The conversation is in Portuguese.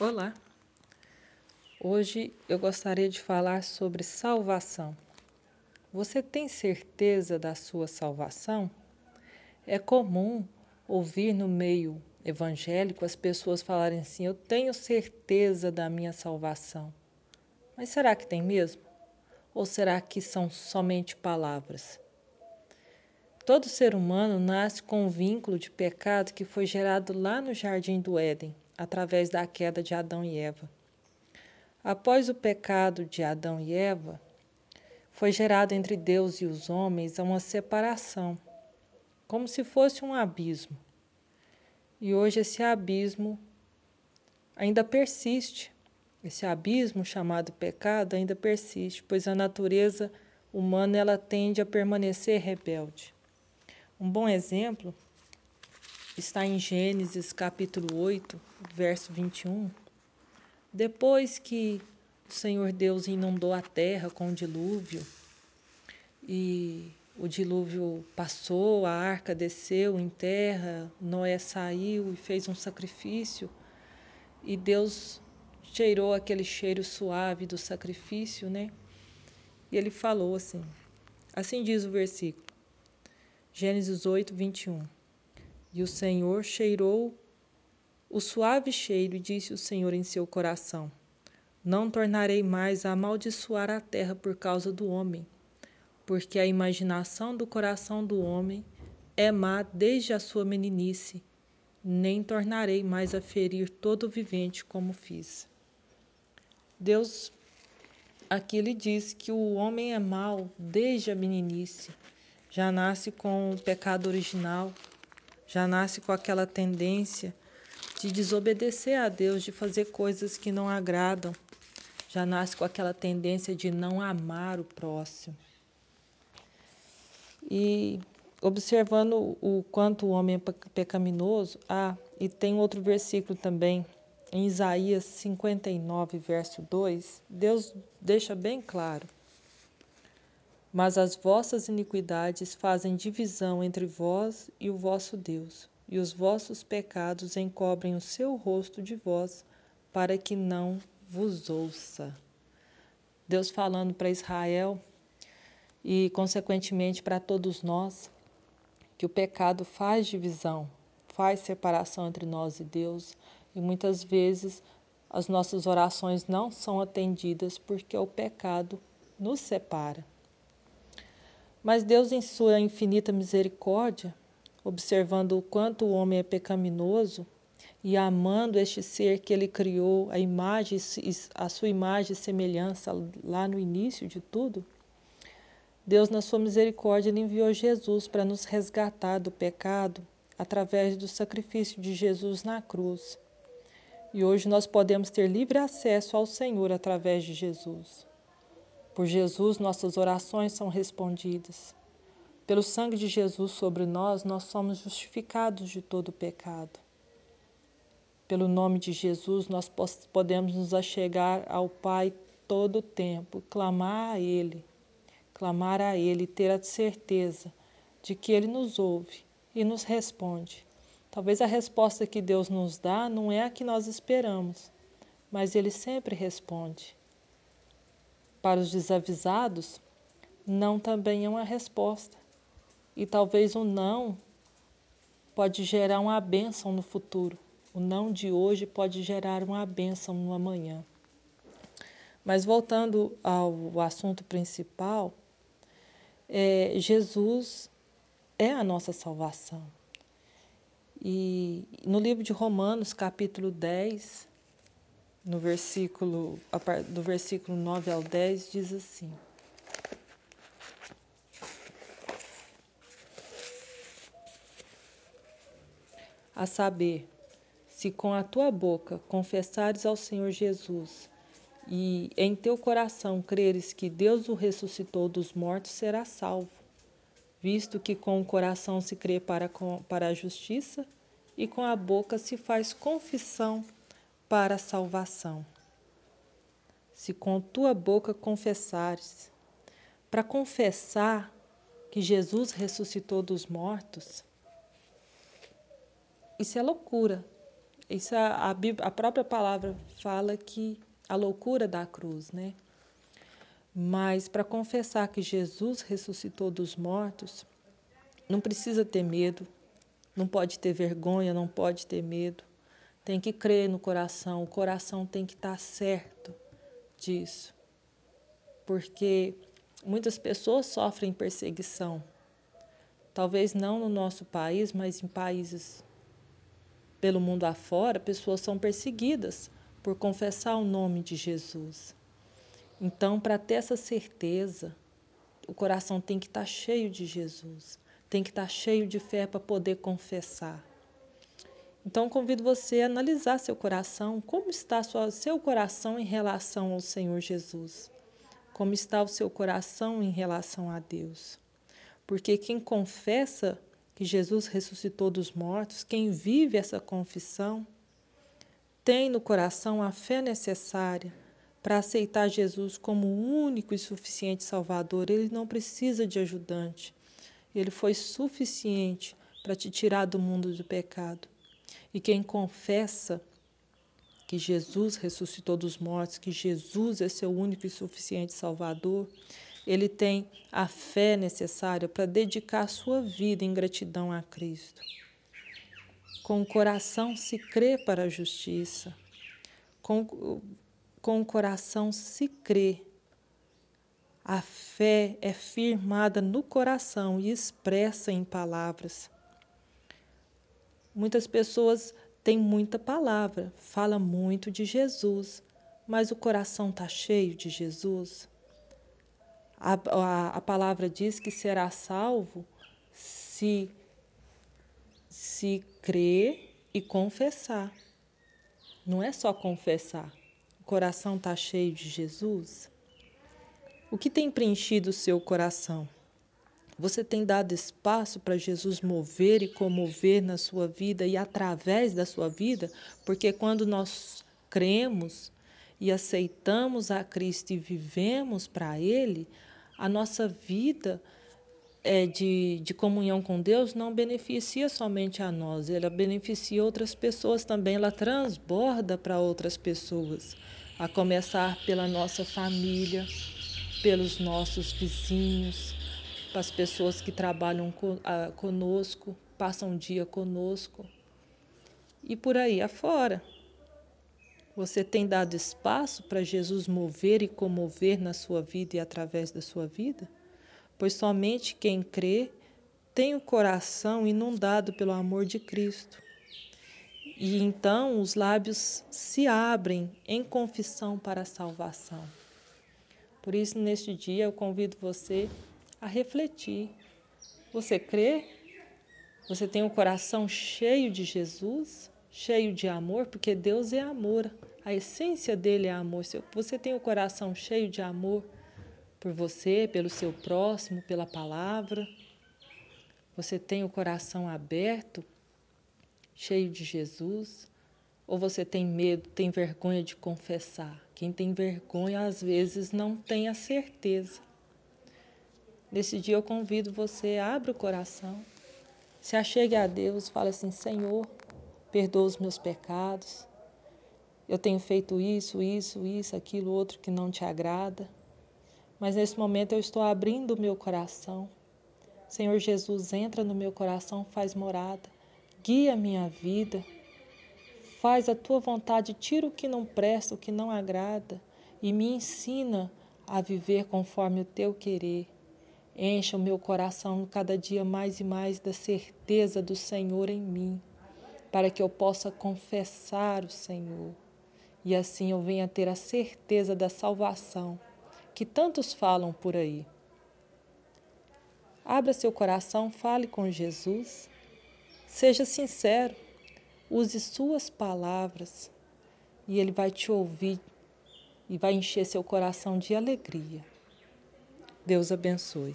Olá! Hoje eu gostaria de falar sobre salvação. Você tem certeza da sua salvação? É comum ouvir no meio evangélico as pessoas falarem assim: Eu tenho certeza da minha salvação. Mas será que tem mesmo? Ou será que são somente palavras? Todo ser humano nasce com um vínculo de pecado que foi gerado lá no jardim do Éden através da queda de Adão e Eva. Após o pecado de Adão e Eva, foi gerado entre Deus e os homens uma separação, como se fosse um abismo. E hoje esse abismo ainda persiste. Esse abismo chamado pecado ainda persiste, pois a natureza humana ela tende a permanecer rebelde. Um bom exemplo está em Gênesis capítulo 8, verso 21. Depois que o Senhor Deus inundou a terra com o dilúvio e o dilúvio passou, a arca desceu em terra, Noé saiu e fez um sacrifício e Deus cheirou aquele cheiro suave do sacrifício, né? E ele falou assim: assim diz o versículo, Gênesis 8, 21. E o Senhor cheirou o suave cheiro e disse o Senhor em seu coração: Não tornarei mais a amaldiçoar a terra por causa do homem, porque a imaginação do coração do homem é má desde a sua meninice, nem tornarei mais a ferir todo vivente como fiz. Deus aqui lhe diz que o homem é mau desde a meninice, já nasce com o pecado original já nasce com aquela tendência de desobedecer a Deus, de fazer coisas que não agradam, já nasce com aquela tendência de não amar o próximo. E observando o quanto o homem é pecaminoso, ah, e tem outro versículo também, em Isaías 59, verso 2, Deus deixa bem claro mas as vossas iniquidades fazem divisão entre vós e o vosso Deus, e os vossos pecados encobrem o seu rosto de vós, para que não vos ouça. Deus falando para Israel e, consequentemente, para todos nós, que o pecado faz divisão, faz separação entre nós e Deus, e muitas vezes as nossas orações não são atendidas porque o pecado nos separa. Mas Deus, em sua infinita misericórdia, observando o quanto o homem é pecaminoso e amando este ser que ele criou, a imagem, a sua imagem e semelhança lá no início de tudo, Deus, na sua misericórdia, enviou Jesus para nos resgatar do pecado através do sacrifício de Jesus na cruz. E hoje nós podemos ter livre acesso ao Senhor através de Jesus. Por Jesus, nossas orações são respondidas. Pelo sangue de Jesus sobre nós, nós somos justificados de todo pecado. Pelo nome de Jesus, nós podemos nos achegar ao Pai todo o tempo, clamar a Ele, clamar a Ele, ter a certeza de que Ele nos ouve e nos responde. Talvez a resposta que Deus nos dá não é a que nós esperamos, mas Ele sempre responde. Para os desavisados, não também é uma resposta. E talvez o não pode gerar uma bênção no futuro. O não de hoje pode gerar uma bênção no amanhã. Mas voltando ao assunto principal, é, Jesus é a nossa salvação. E no livro de Romanos, capítulo 10, no versículo, do versículo 9 ao 10, diz assim: A saber, se com a tua boca confessares ao Senhor Jesus e em teu coração creres que Deus o ressuscitou dos mortos, serás salvo, visto que com o coração se crê para, para a justiça e com a boca se faz confissão para a salvação. Se com tua boca confessares, para confessar que Jesus ressuscitou dos mortos, isso é loucura. isso a, a, a própria palavra fala que a loucura da cruz, né? Mas para confessar que Jesus ressuscitou dos mortos, não precisa ter medo, não pode ter vergonha, não pode ter medo. Tem que crer no coração, o coração tem que estar certo disso. Porque muitas pessoas sofrem perseguição. Talvez não no nosso país, mas em países pelo mundo afora, pessoas são perseguidas por confessar o nome de Jesus. Então, para ter essa certeza, o coração tem que estar cheio de Jesus, tem que estar cheio de fé para poder confessar. Então, convido você a analisar seu coração, como está sua, seu coração em relação ao Senhor Jesus, como está o seu coração em relação a Deus. Porque quem confessa que Jesus ressuscitou dos mortos, quem vive essa confissão, tem no coração a fé necessária para aceitar Jesus como o único e suficiente Salvador. Ele não precisa de ajudante. Ele foi suficiente para te tirar do mundo do pecado. E quem confessa que Jesus ressuscitou dos mortos, que Jesus é seu único e suficiente Salvador, ele tem a fé necessária para dedicar sua vida em gratidão a Cristo. Com o coração se crê para a justiça, com, com o coração se crê. A fé é firmada no coração e expressa em palavras. Muitas pessoas têm muita palavra, fala muito de Jesus, mas o coração está cheio de Jesus. A, a, a palavra diz que será salvo se, se crer e confessar. Não é só confessar. O coração está cheio de Jesus. O que tem preenchido o seu coração? Você tem dado espaço para Jesus mover e comover na sua vida e através da sua vida? Porque quando nós cremos e aceitamos a Cristo e vivemos para Ele, a nossa vida é, de, de comunhão com Deus não beneficia somente a nós, ela beneficia outras pessoas também, ela transborda para outras pessoas, a começar pela nossa família, pelos nossos vizinhos, para as pessoas que trabalham conosco, passam um dia conosco e por aí afora. Você tem dado espaço para Jesus mover e comover na sua vida e através da sua vida? Pois somente quem crê tem o coração inundado pelo amor de Cristo. E então os lábios se abrem em confissão para a salvação. Por isso, neste dia, eu convido você a refletir. Você crê? Você tem o coração cheio de Jesus? cheio de amor, porque Deus é amor, a essência dele é amor. Você tem o coração cheio de amor por você, pelo seu próximo, pela palavra. Você tem o coração aberto, cheio de Jesus, ou você tem medo, tem vergonha de confessar? Quem tem vergonha às vezes não tem a certeza. Nesse dia eu convido você, abra o coração, se achegue a Deus, fale assim: Senhor, perdoa os meus pecados. Eu tenho feito isso, isso, isso, aquilo, outro que não te agrada. Mas nesse momento eu estou abrindo o meu coração. Senhor Jesus, entra no meu coração, faz morada, guia minha vida, faz a tua vontade, tira o que não presta, o que não agrada e me ensina a viver conforme o teu querer. Encha o meu coração cada dia mais e mais da certeza do Senhor em mim para que eu possa confessar o Senhor e assim eu venha ter a certeza da salvação que tantos falam por aí. Abra seu coração, fale com Jesus, seja sincero, use suas palavras e Ele vai te ouvir e vai encher seu coração de alegria. Deus abençoe.